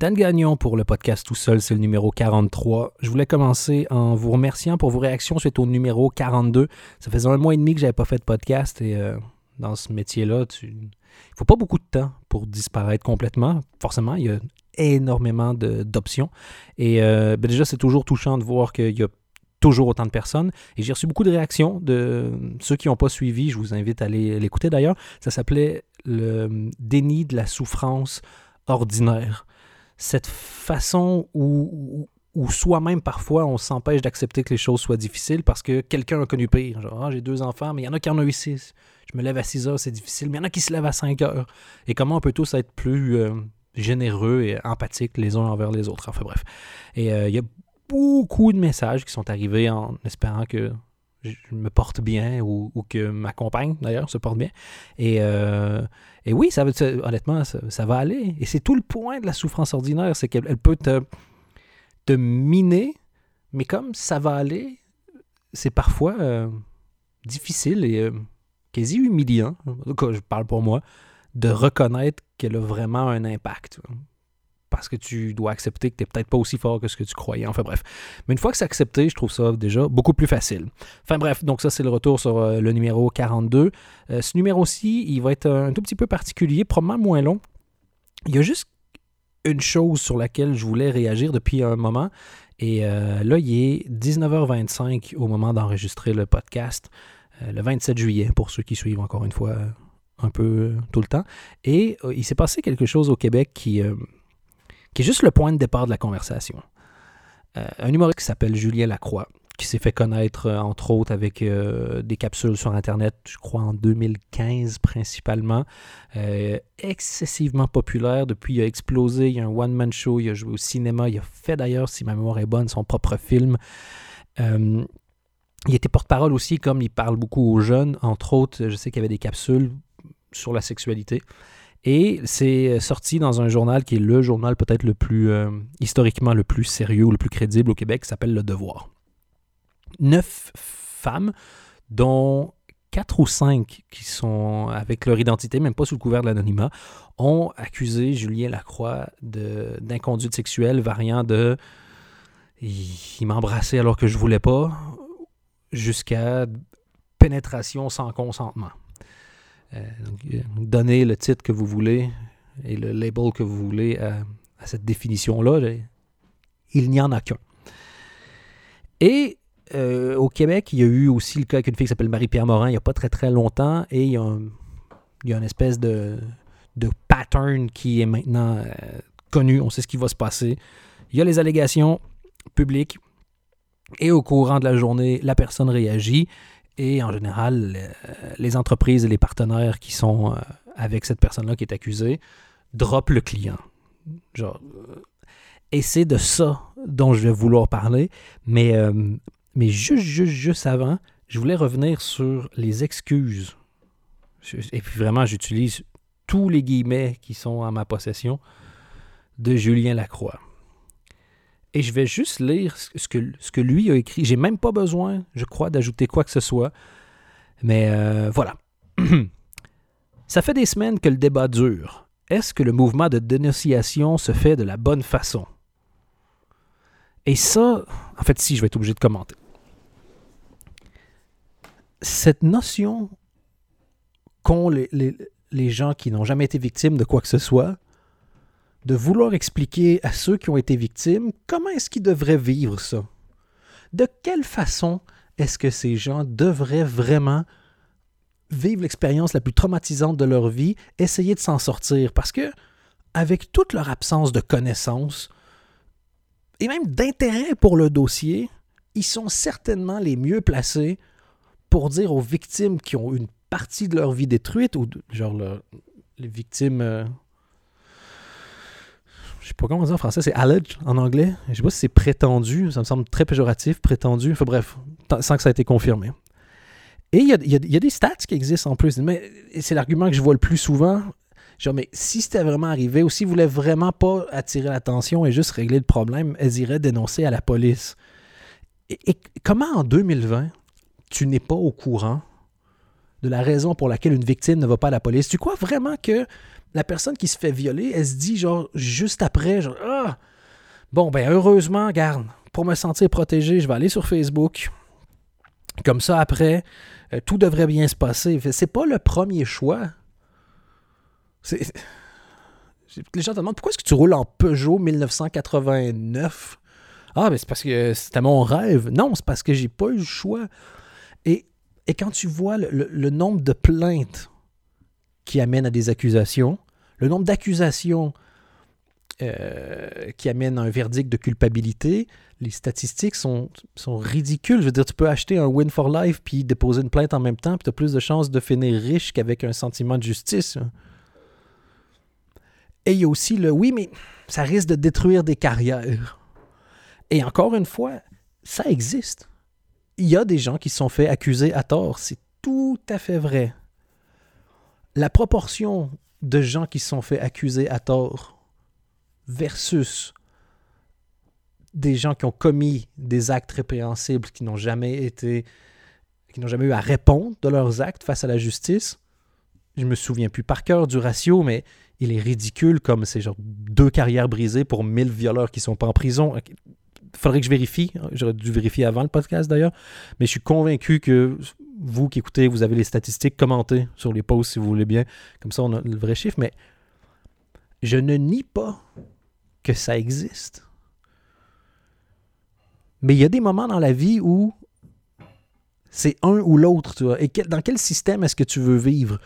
Dan Gagnon pour le podcast Tout seul, c'est le numéro 43. Je voulais commencer en vous remerciant pour vos réactions suite au numéro 42. Ça faisait un mois et demi que j'avais pas fait de podcast et euh, dans ce métier-là, tu... il faut pas beaucoup de temps pour disparaître complètement. Forcément, il y a énormément d'options. Et euh, ben déjà, c'est toujours touchant de voir qu'il y a toujours autant de personnes. Et j'ai reçu beaucoup de réactions de ceux qui n'ont pas suivi. Je vous invite à aller l'écouter d'ailleurs. Ça s'appelait le déni de la souffrance ordinaire cette façon où, où soi-même, parfois, on s'empêche d'accepter que les choses soient difficiles parce que quelqu'un a connu pire. Genre, ah, j'ai deux enfants, mais il y en a qui en ont eu six. Je me lève à 6 heures, c'est difficile, mais il y en a qui se lèvent à 5 heures. Et comment on peut tous être plus euh, généreux et empathiques les uns envers les autres? Enfin bref. Et euh, il y a beaucoup de messages qui sont arrivés en espérant que je me porte bien ou, que ma compagne, d'ailleurs, se porte bien. Et, euh, et oui, ça, honnêtement, ça, va aller. Et c'est tout le point de la souffrance ordinaire, c'est qu'elle peut te, miner, mais comme ça va aller, c'est parfois euh, difficile et euh, quasi humiliant, en tout je parle pour moi, de reconnaître qu'elle a vraiment un impact parce que tu dois accepter que tu n'es peut-être pas aussi fort que ce que tu croyais. Enfin bref. Mais une fois que c'est accepté, je trouve ça déjà beaucoup plus facile. Enfin bref, donc ça c'est le retour sur euh, le numéro 42. Euh, ce numéro-ci, il va être un tout petit peu particulier, probablement moins long. Il y a juste une chose sur laquelle je voulais réagir depuis un moment. Et euh, là, il est 19h25 au moment d'enregistrer le podcast, le 27 juillet, pour ceux qui suivent encore une fois un peu tout le temps. Et il s'est passé quelque chose au Québec qui qui est juste le point de départ de la conversation. Euh, un humoriste qui s'appelle Julien Lacroix, qui s'est fait connaître, euh, entre autres, avec euh, des capsules sur Internet, je crois en 2015 principalement. excessivement populaire. Depuis, il a explosé. Il y a un one-man show. Il a joué au cinéma. Il a fait d'ailleurs, si ma mémoire est bonne, son propre film. il était porte-parole aussi, comme il parle beaucoup aux jeunes. Entre autres, je sais qu'il y avait des capsules sur la sexualité. Et c'est sorti dans un journal qui est le journal peut-être le plus euh, historiquement le plus sérieux ou le plus crédible au Québec, qui s'appelle Le Devoir. Neuf femmes, dont quatre ou cinq qui sont avec leur identité, même pas sous le couvert de l'anonymat, ont accusé Julien Lacroix d'inconduite sexuelle variant de il, m'embrassait alors que je voulais pas, jusqu'à pénétration sans consentement. Euh, euh, donnez le titre que vous voulez et le label que vous voulez à, cette définition-là. Il n'y en a qu'un. Et euh, au Québec, il y a eu aussi le cas avec une fille qui s'appelle Marie-Pierre Morin il n'y a pas très très longtemps et il y a, une espèce de, de, pattern qui est maintenant connu. On sait ce qui va se passer. Il y a les allégations publiques et au courant de la journée, la personne réagit et en général, les entreprises et les partenaires qui sont euh, avec cette personne-là qui est accusée droppent le client. Genre, euh, et c'est de ça dont je vais vouloir parler. Mais, euh, mais juste, juste, juste avant, je voulais revenir sur les excuses. Et puis vraiment, j'utilise tous les guillemets qui sont en ma possession de Julien Lacroix et je vais juste lire ce que, ce que lui a écrit. J'ai même pas besoin, je crois, d'ajouter quoi que ce soit. Mais euh, voilà. Ça fait des semaines que le débat dure. Est-ce que le mouvement de dénonciation se fait de la bonne façon? Et ça, en fait, si, je vais être obligé de commenter. Cette notion qu'ont les, les gens qui n'ont jamais été victimes de quoi que ce soit, de vouloir expliquer à ceux qui ont été victimes comment est-ce qu'ils devraient vivre ça. De quelle façon est-ce que ces gens devraient vraiment vivre l'expérience la plus traumatisante de leur vie, essayer de s'en sortir? Parce que avec toute leur absence de connaissances et même d'intérêt pour le dossier, ils sont certainement les mieux placés pour dire aux victimes qui ont une partie de leur vie détruite ou genre les victimes euh, sais pas comment dire en français, c'est alleged en anglais. Je sais pas si c'est prétendu, ça me semble très péjoratif, prétendu. Enfin bref, sans que ça ait été confirmé. Et il y a, des stats qui existent en plus. Mais c'est l'argument que je vois le plus souvent. Genre, mais si c'était vraiment arrivé ou s'ils voulaient vraiment pas attirer l'attention et juste régler le problème, elles iraient dénoncer à la police. et comment en 2020, tu n'es pas au courant de la raison pour laquelle une victime ne va pas à la police. Tu crois vraiment que la personne qui se fait violer, elle se dit genre juste après, genre ah bon ben heureusement, garde, pour me sentir protégé, je vais aller sur Facebook. Comme ça après, euh, tout devrait bien se passer. C'est pas le premier choix. C'est les gens te demandent pourquoi est-ce que tu roules en Peugeot 1989 Ah, ben c'est parce que c'était mon rêve. Non, c'est parce que j'ai pas eu le choix. Et, et quand tu vois le, nombre de plaintes qui amènent à des accusations, le nombre d'accusations euh, qui amènent à un verdict de culpabilité, les statistiques sont, sont ridicules. Je veux dire, tu peux acheter un Win for Life puis déposer une plainte en même temps, puis tu as plus de chances de finir riche qu'avec un sentiment de justice. Et il y a aussi le oui, mais ça risque de détruire des carrières. Et encore une fois, ça existe. Il y a des gens qui se sont fait accuser à tort. C'est tout à fait vrai. La proportion de gens qui se sont fait accuser à tort versus des gens qui ont commis des actes répréhensibles qui n'ont jamais été qui n'ont jamais eu à répondre de leurs actes face à la justice. Je me souviens plus par cœur du ratio, mais il est ridicule comme c'est genre deux carrières brisées pour mille violeurs qui sont pas en prison. Faudrait que je vérifie. J'aurais dû vérifier avant le podcast d'ailleurs. Mais je suis convaincu que vous qui écoutez, vous avez les statistiques, commentez sur les posts si vous voulez bien. Comme ça, on a le vrai chiffre. Mais je ne nie pas que ça existe. Mais il y a des moments dans la vie où c'est un ou l'autre. Et dans quel système est-ce que tu veux vivre?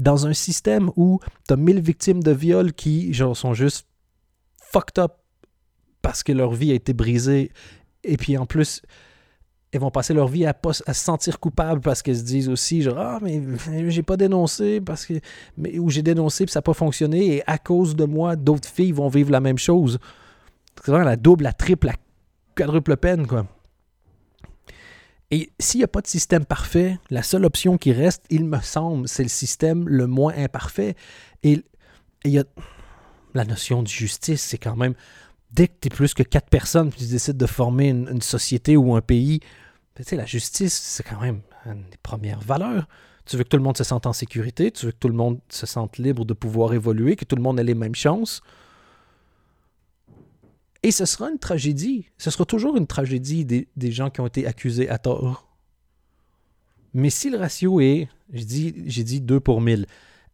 dans un système où tu as 1000 victimes de viol qui genre, sont juste fucked up parce que leur vie a été brisée. Et puis en plus elles vont passer leur vie à, à se sentir coupables parce qu'elles se disent aussi genre ah mais j'ai pas dénoncé parce que mais, ou j'ai dénoncé puis ça n'a pas fonctionné et à cause de moi d'autres filles vont vivre la même chose c'est vraiment la double la triple la quadruple peine quoi. Et s'il n'y a pas de système parfait, la seule option qui reste, il me semble, c'est le système le moins imparfait. Et il y a la notion de justice, c'est quand même, dès que tu es plus que quatre personnes, puis tu décides de former une, société ou un pays, tu sais, la justice, c'est quand même une des premières valeurs. Tu veux que tout le monde se sente en sécurité, tu veux que tout le monde se sente libre de pouvoir évoluer, que tout le monde ait les mêmes chances. Et ce sera une tragédie. Ce sera toujours une tragédie des, gens qui ont été accusés à tort. Mais si le ratio est, j'ai dit, dit 2 pour 1000,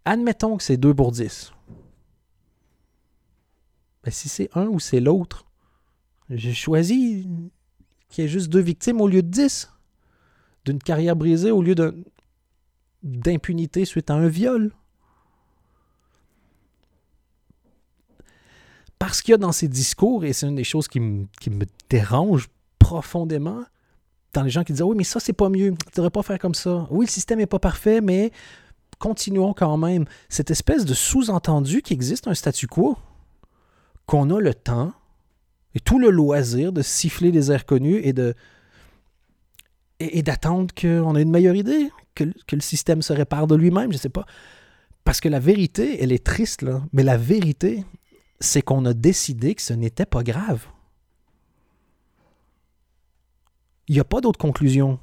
admettons que c'est 2 pour 10. Ben si c'est un ou c'est l'autre, j'ai choisi qu'il y ait juste deux victimes au lieu de 10. D'une carrière brisée au lieu d'impunité suite à un viol. parce qu'il y a dans ces discours, et c'est une des choses qui, me dérange profondément, dans les gens qui disent Oui, mais ça, c'est pas mieux. Tu devrais pas faire comme ça. Oui, le système n'est pas parfait, mais continuons quand même. Cette espèce de sous-entendu qui existe un statu quo, qu'on a le temps et tout le loisir de siffler des airs connus et de d'attendre qu'on ait une meilleure idée, que, le système se répare de lui-même, je ne sais pas. Parce que la vérité, elle est triste. Mais la vérité, c'est qu'on a décidé que ce n'était pas grave. Il n'y a pas d'autre conclusion.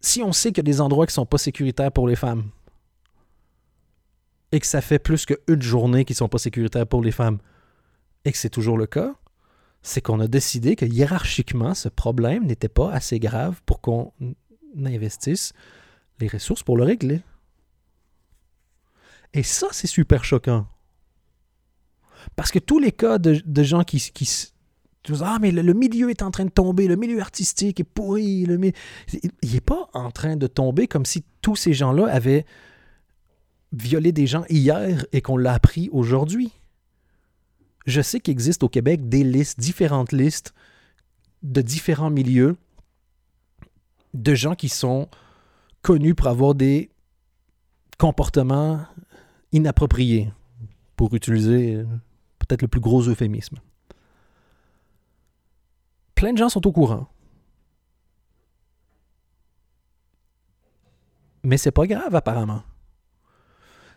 Si on sait qu'il y a des endroits qui ne sont pas sécuritaires pour les femmes, et que ça fait plus qu'une journée qui ne sont pas sécuritaires pour les femmes, et que c'est toujours le cas, c'est qu'on a décidé que hiérarchiquement, ce problème n'était pas assez grave pour qu'on investisse les ressources pour le régler. Et ça, c'est super choquant. Parce que tous les cas de, gens qui, qui Ah, mais le, milieu est en train de tomber, le milieu artistique est pourri. Le Il n'est pas en train de tomber comme si tous ces gens-là avaient violé des gens hier et qu'on l'a appris aujourd'hui. Je sais qu'il existe au Québec des listes, différentes listes de différents milieux de gens qui sont connus pour avoir des comportements inapproprié, pour utiliser euh, peut-être le plus gros euphémisme. Plein de gens sont au courant. Mais c'est pas grave apparemment.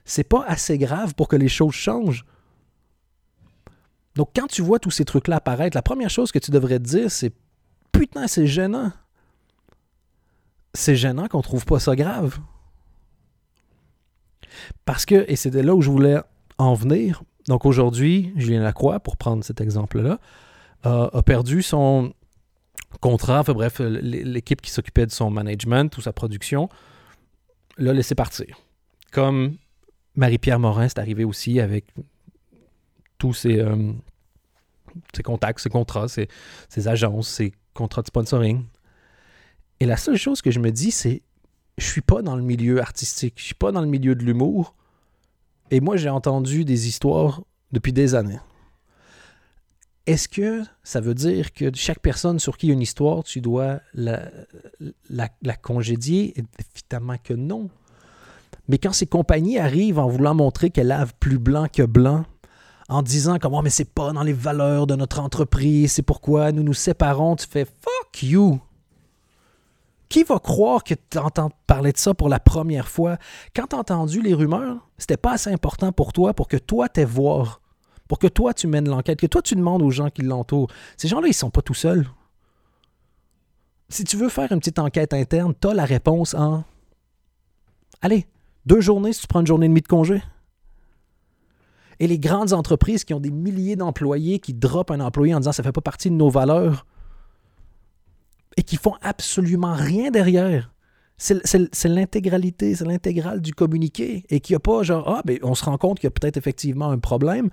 C'est pas assez grave pour que les choses changent. Donc quand tu vois tous ces trucs-là apparaître, la première chose que tu devrais te dire, c'est putain, c'est gênant. c'est gênant qu'on trouve pas ça grave. Parce que, et c'était là où je voulais en venir, donc aujourd'hui, Julien Lacroix, pour prendre cet exemple-là, a perdu son contrat, enfin bref, l'équipe qui s'occupait de son management ou sa production l'a laissé partir. Comme Marie-Pierre Morin, c'est arrivé aussi avec tous ses, euh, ses contacts, ses contrats, ses, ses, agences, ses contrats de sponsoring. Et la seule chose que je me dis, c'est je suis pas dans le milieu artistique, je suis pas dans le milieu de l'humour. Et moi, j'ai entendu des histoires depuis des années. Est-ce que ça veut dire que chaque personne sur qui il y a une histoire, tu dois la, la, congédier? Évidemment que non. Mais quand ces compagnies arrivent en voulant montrer qu'elles lavent plus blanc que blanc, en disant comment mais c'est pas dans les valeurs de notre entreprise, c'est pourquoi nous nous séparons, tu fais fuck you. Qui va croire que tu entends parler de ça pour la première fois? Quand tu as entendu les rumeurs, c'était pas assez important pour toi pour que toi t'aies voir, pour que toi tu mènes l'enquête, que toi tu demandes aux gens qui l'entourent. Ces gens-là, ils sont pas tout seuls. Si tu veux faire une petite enquête interne, tu la réponse en Allez, deux journées si tu prends une journée et demie de congé. Et les grandes entreprises qui ont des milliers d'employés qui droppent un employé en disant ça ne fait pas partie de nos valeurs et qui font absolument rien derrière. C'est l'intégralité, c'est l'intégrale du communiqué et qu'il n'y a pas genre, ah, ben, on se rend compte qu'il y a peut-être effectivement un problème,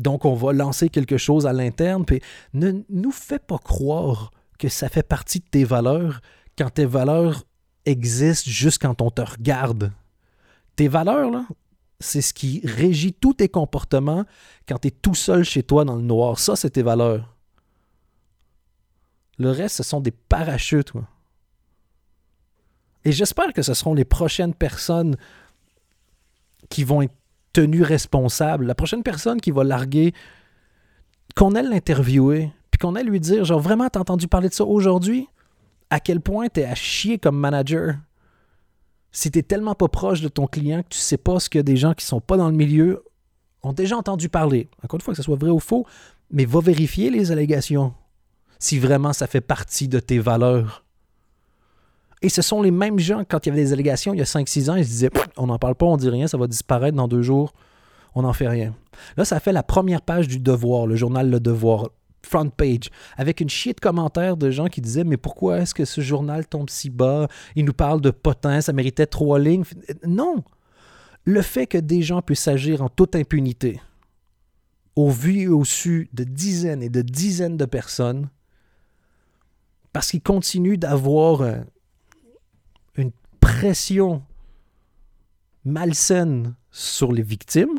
donc on va lancer quelque chose à l'interne. Puis ne nous fais pas croire que ça fait partie de tes valeurs quand tes valeurs existent juste quand on te regarde. Tes valeurs, là, c'est ce qui régit tous tes comportements quand tu es tout seul chez toi dans le noir. Ça, c'est tes valeurs. Le reste, ce sont des parachutes. Et j'espère que ce seront les prochaines personnes qui vont être tenues responsables. La prochaine personne qui va larguer, qu'on aille l'interviewer, puis qu'on aille lui dire, genre, vraiment, t'as entendu parler de ça aujourd'hui? À quel point t'es à chier comme manager? Si tu tellement pas proche de ton client que tu sais pas ce que des gens qui sont pas dans le milieu ont déjà entendu parler. Encore une fois, que ce soit vrai ou faux, mais va vérifier les allégations si vraiment ça fait partie de tes valeurs. Et ce sont les mêmes gens, quand il y avait des allégations il y a 5-6 ans, ils se disaient on n'en parle pas, on dit rien, ça va disparaître dans deux jours, on n'en fait rien. Là, ça fait la première page du Devoir, le journal Le Devoir front page, avec une chier de commentaires de gens qui disaient Mais pourquoi est-ce que ce journal tombe si bas? Il nous parle de potins, ça méritait trois lignes. Non! Le fait que des gens puissent agir en toute impunité, au vu et au su de dizaines et de dizaines de personnes, parce qu'ils continuent d'avoir euh, une pression malsaine sur les victimes,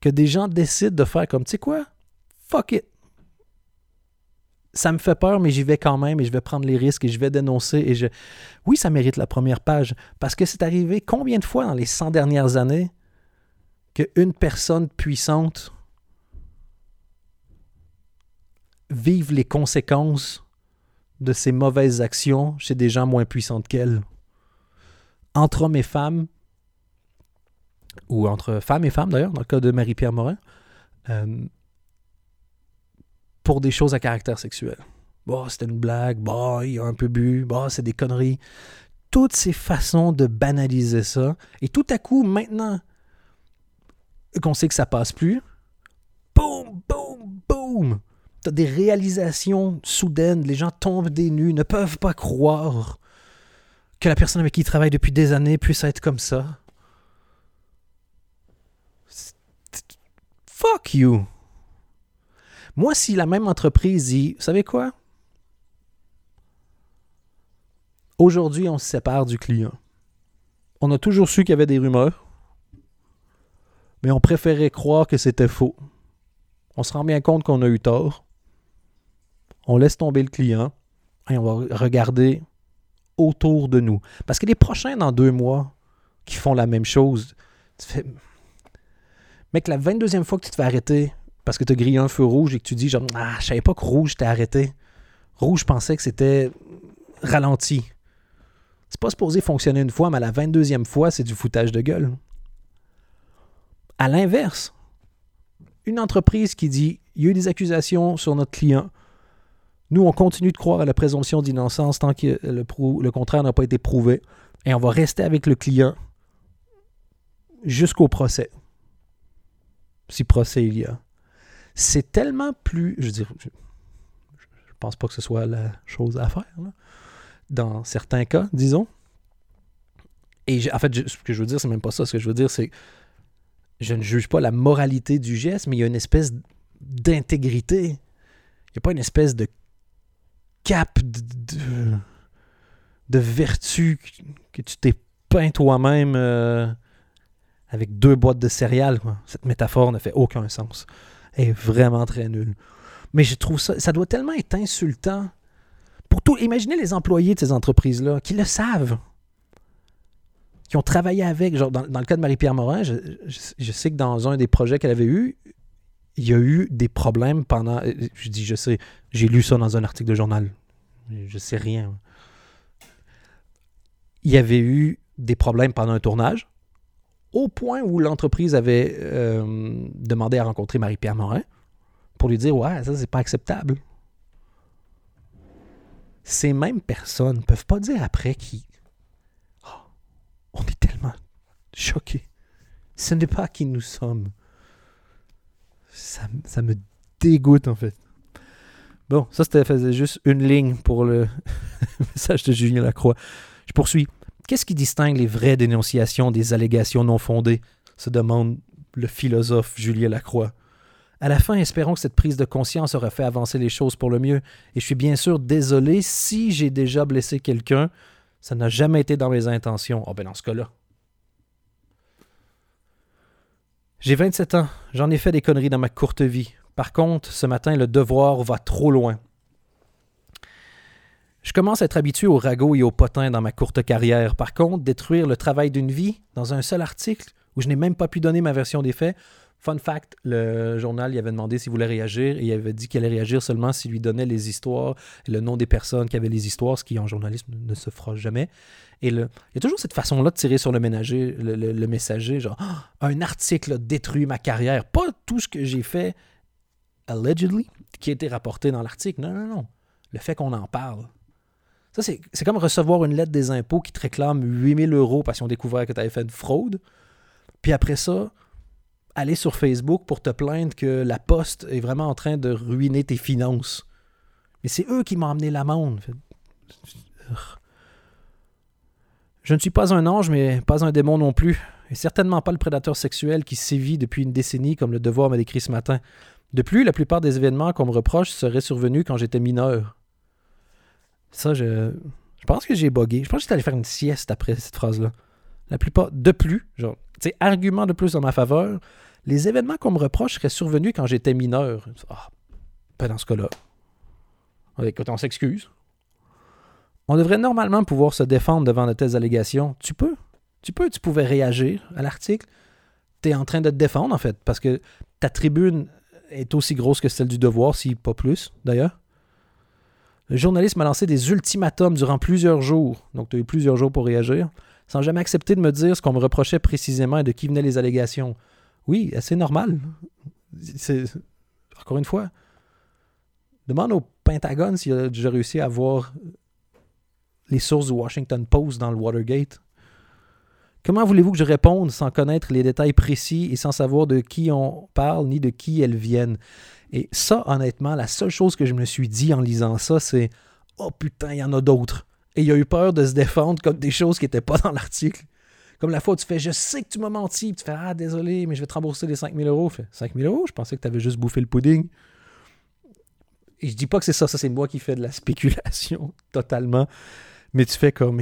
que des gens décident de faire comme, tu sais quoi, fuck it. Ça me fait peur, mais j'y vais quand même et je vais prendre les risques et je vais dénoncer. Et je... Oui, ça mérite la première page parce que c'est arrivé combien de fois dans les 100 dernières années qu'une personne puissante vive les conséquences de ses mauvaises actions chez des gens moins puissants qu'elle? Entre hommes et femmes, ou entre femmes et femmes d'ailleurs, dans le cas de Marie-Pierre Morin, euh, pour des choses à caractère sexuel. Bon, c'était une blague, bon, il a un peu bu, bon, c'est des conneries. Toutes ces façons de banaliser ça. Et tout à coup, maintenant qu'on sait que ça passe plus, boum, boum, boum, t'as des réalisations soudaines, les gens tombent des nues, ne peuvent pas croire que la personne avec qui ils travaillent depuis des années puisse être comme ça. Fuck you. Moi, si la même entreprise dit, vous savez quoi? Aujourd'hui, on se sépare du client. On a toujours su qu'il y avait des rumeurs, mais on préférait croire que c'était faux. On se rend bien compte qu'on a eu tort. On laisse tomber le client et on va regarder autour de nous. Parce que les prochains dans deux mois qui font la même chose, tu fais. Mec, la 22e fois que tu te fais arrêter parce que tu as grillé un feu rouge et que tu dis genre Ah, je savais pas que rouge t'es arrêté. Rouge, je pensais que c'était ralenti. C'est pas supposé fonctionner une fois, mais la 22e fois, c'est du foutage de gueule. À l'inverse, une entreprise qui dit il y a eu des accusations sur notre client, Nous, on continue de croire à la présomption d'innocence tant que le contraire n'a pas été prouvé. Et on va rester avec le client jusqu'au procès. Si procès il y a. C'est tellement plus. Je veux dire, je, pense pas que ce soit la chose à faire. Dans certains cas, disons. Et en fait, ce que je veux dire, c'est même pas ça. Ce que je veux dire, c'est je ne juge pas la moralité du geste, mais il y a une espèce d'intégrité. Il n'y a pas une espèce de cap de, de, vertu que tu t'es peint toi-même euh, avec deux boîtes de céréales. Cette métaphore ne fait aucun sens. Est vraiment très nulle. Mais je trouve ça, ça doit tellement être insultant. Pour tout, imaginez les employés de ces entreprises-là qui le savent qui ont travaillé avec. Genre, dans, le cas de Marie-Pierre Morin, je, sais que dans un des projets qu'elle avait eu, il y a eu des problèmes pendant. Euh, je dis, je sais, j'ai lu ça dans un article de journal. Je sais rien. Il y avait eu des problèmes pendant un tournage, au point où l'entreprise avait euh, demandé à rencontrer Marie-Pierre Morin pour lui dire Ouais, ça, c'est pas acceptable. Ces mêmes personnes ne peuvent pas dire après qu'ils on est tellement choqués. Ce n'est pas qui nous sommes. Ça, ça, me dégoûte en fait. Bon, ça c'était juste une ligne pour le message de Julien Lacroix. Je poursuis. Qu'est-ce qui distingue les vraies dénonciations des allégations non fondées? se demande le philosophe Julien Lacroix. À la fin, espérons que cette prise de conscience aura fait avancer les choses pour le mieux. Et je suis bien sûr désolé si j'ai déjà blessé quelqu'un ça n'a jamais été dans mes intentions. Oh ben dans ce cas-là. J'ai 27 ans. J'en ai fait des conneries dans ma courte vie. Par contre, ce matin, le devoir va trop loin. Je commence à être habitué au ragot et au potin dans ma courte carrière. Par contre, détruire le travail d'une vie dans un seul article où je n'ai même pas pu donner ma version des faits, Fun fact, le journal il avait demandé s'il voulait réagir et il avait dit qu'il allait réagir seulement s'il lui donnait les histoires et le nom des personnes qui avaient les histoires, ce qui en journalisme ne se fera jamais. Et il y a toujours cette façon-là de tirer sur le, ménager, le, messager, genre ah, un article a détruit ma carrière. Pas tout ce que j'ai fait allegedly qui a été rapporté dans l'article. Non, non, non. Le fait qu'on en parle. C'est comme recevoir une lettre des impôts qui te réclame 8000 euros parce qu'ils ont découvert que tu avais fait de fraude. Puis après ça, aller sur Facebook pour te plaindre que la poste est vraiment en train de ruiner tes finances. Mais c'est eux qui m'ont amené l'amende. Je ne suis pas un ange, mais pas un démon non plus. Et certainement pas le prédateur sexuel qui sévit depuis une décennie, comme le devoir m'a décrit ce matin. De plus, la plupart des événements qu'on me reproche seraient survenus quand j'étais mineur. Ça, je. Je pense que j'ai bogué. Je pense que j'étais allé faire une sieste après cette phrase-là. La plupart. De plus, genre, tu sais, argument de plus en ma faveur, les événements qu'on me reproche seraient survenus quand j'étais mineur. Ah, pas dans ce cas-là. Écoute, on s'excuse. On devrait normalement pouvoir se défendre devant de telles allégations. Tu peux. Tu peux, tu pouvais réagir à l'article. Tu es en train de te défendre, en fait, parce que ta tribune est aussi grosse que celle du devoir, si pas plus, d'ailleurs. Le journaliste m'a lancé des ultimatums durant plusieurs jours, donc tu as eu plusieurs jours pour réagir, sans jamais accepter de me dire ce qu'on me reprochait précisément et de qui venaient les allégations. Oui, c'est normal. Encore une fois, demande au Pentagone s'il a déjà réussi à voir les sources du Washington Post dans le Watergate. Comment voulez-vous que je réponde sans connaître les détails précis et sans savoir de qui on parle ni de qui elles viennent? Et ça, honnêtement, la seule chose que je me suis dit en lisant ça, c'est Oh putain, il y en a d'autres. Et il a eu peur de se défendre comme des choses qui n'étaient pas dans l'article. Comme la fois où tu fais, je sais que tu m'as menti, tu fais, ah, désolé, mais je vais te rembourser les 5000 euros. Fais, 5000 euros, je pensais que tu avais juste bouffé le pudding. Et je dis pas que c'est ça, ça c'est moi qui fais de la spéculation totalement. Mais tu fais comme.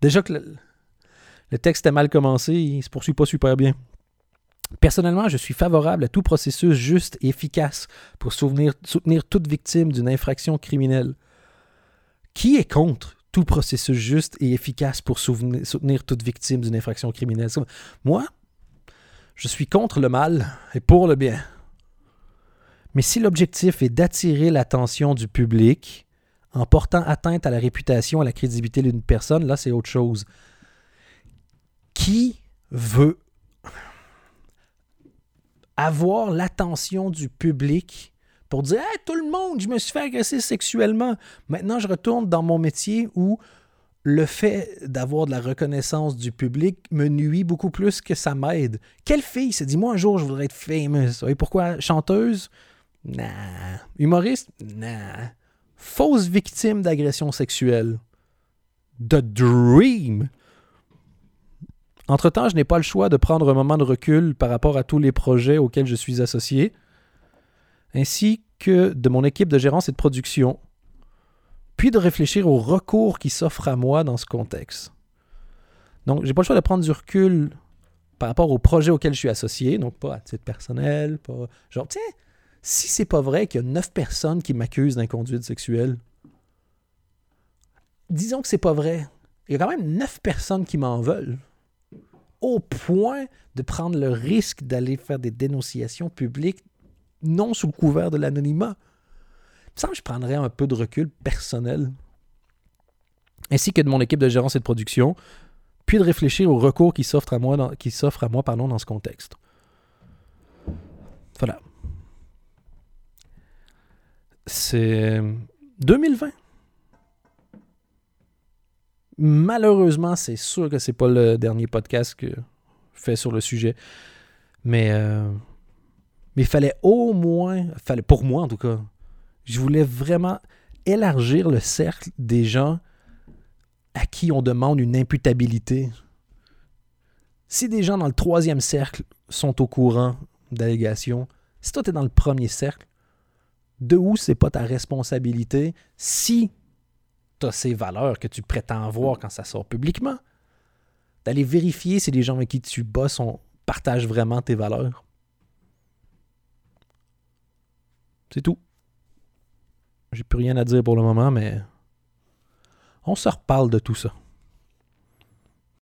Déjà que le, texte est mal commencé, il se poursuit pas super bien. Personnellement, je suis favorable à tout processus juste et efficace pour soutenir toute victime d'une infraction criminelle. Qui est contre tout processus juste et efficace pour soutenir toute victime d'une infraction criminelle? Moi, je suis contre le mal et pour le bien. Mais si l'objectif est d'attirer l'attention du public en portant atteinte à la réputation et à la crédibilité d'une personne, là, c'est autre chose. Qui veut avoir l'attention du public pour dire hey, tout le monde, je me suis fait agresser sexuellement. Maintenant, je retourne dans mon métier où le fait d'avoir de la reconnaissance du public me nuit beaucoup plus que ça m'aide. Quelle fille se dit, moi un jour je voudrais être famous. Et pourquoi? Chanteuse? Nah. Humoriste? Nah. Fausse victime d'agression sexuelle. The Dream. Entre-temps, je n'ai pas le choix de prendre un moment de recul par rapport à tous les projets auxquels je suis associé, ainsi que de mon équipe de gérance et de production, puis de réfléchir aux recours qui s'offrent à moi dans ce contexte. Donc, j'ai pas le choix de prendre du recul par rapport aux projets auxquels je suis associé, donc pas à titre personnel, pas genre, tiens, si c'est pas vrai qu'il y a neuf personnes qui m'accusent d'inconduite sexuelle, disons que c'est pas vrai. Il y a quand même neuf personnes qui m'en veulent. Au point de prendre le risque d'aller faire des dénonciations publiques non sous le couvert de l'anonymat que je prendrais un peu de recul personnel, ainsi que de mon équipe de gérance et de production, puis de réfléchir aux recours qui s'offrent à moi, dans, qui à moi dans ce contexte. Voilà. C'est 2020. Malheureusement, c'est sûr que c'est pas le dernier podcast que je fais sur le sujet. Mais, euh, mais il fallait au moins, fallait, pour moi en tout cas, je voulais vraiment élargir le cercle des gens à qui on demande une imputabilité. Si des gens dans le troisième cercle sont au courant d'allégations, si toi tu es dans le premier cercle, de où c'est pas ta responsabilité si tu as ces valeurs que tu prétends avoir quand ça sort publiquement, d'aller vérifier si les gens avec qui tu bosses partagent vraiment tes valeurs. C'est tout. J'ai plus rien à dire pour le moment, mais on se reparle de tout ça.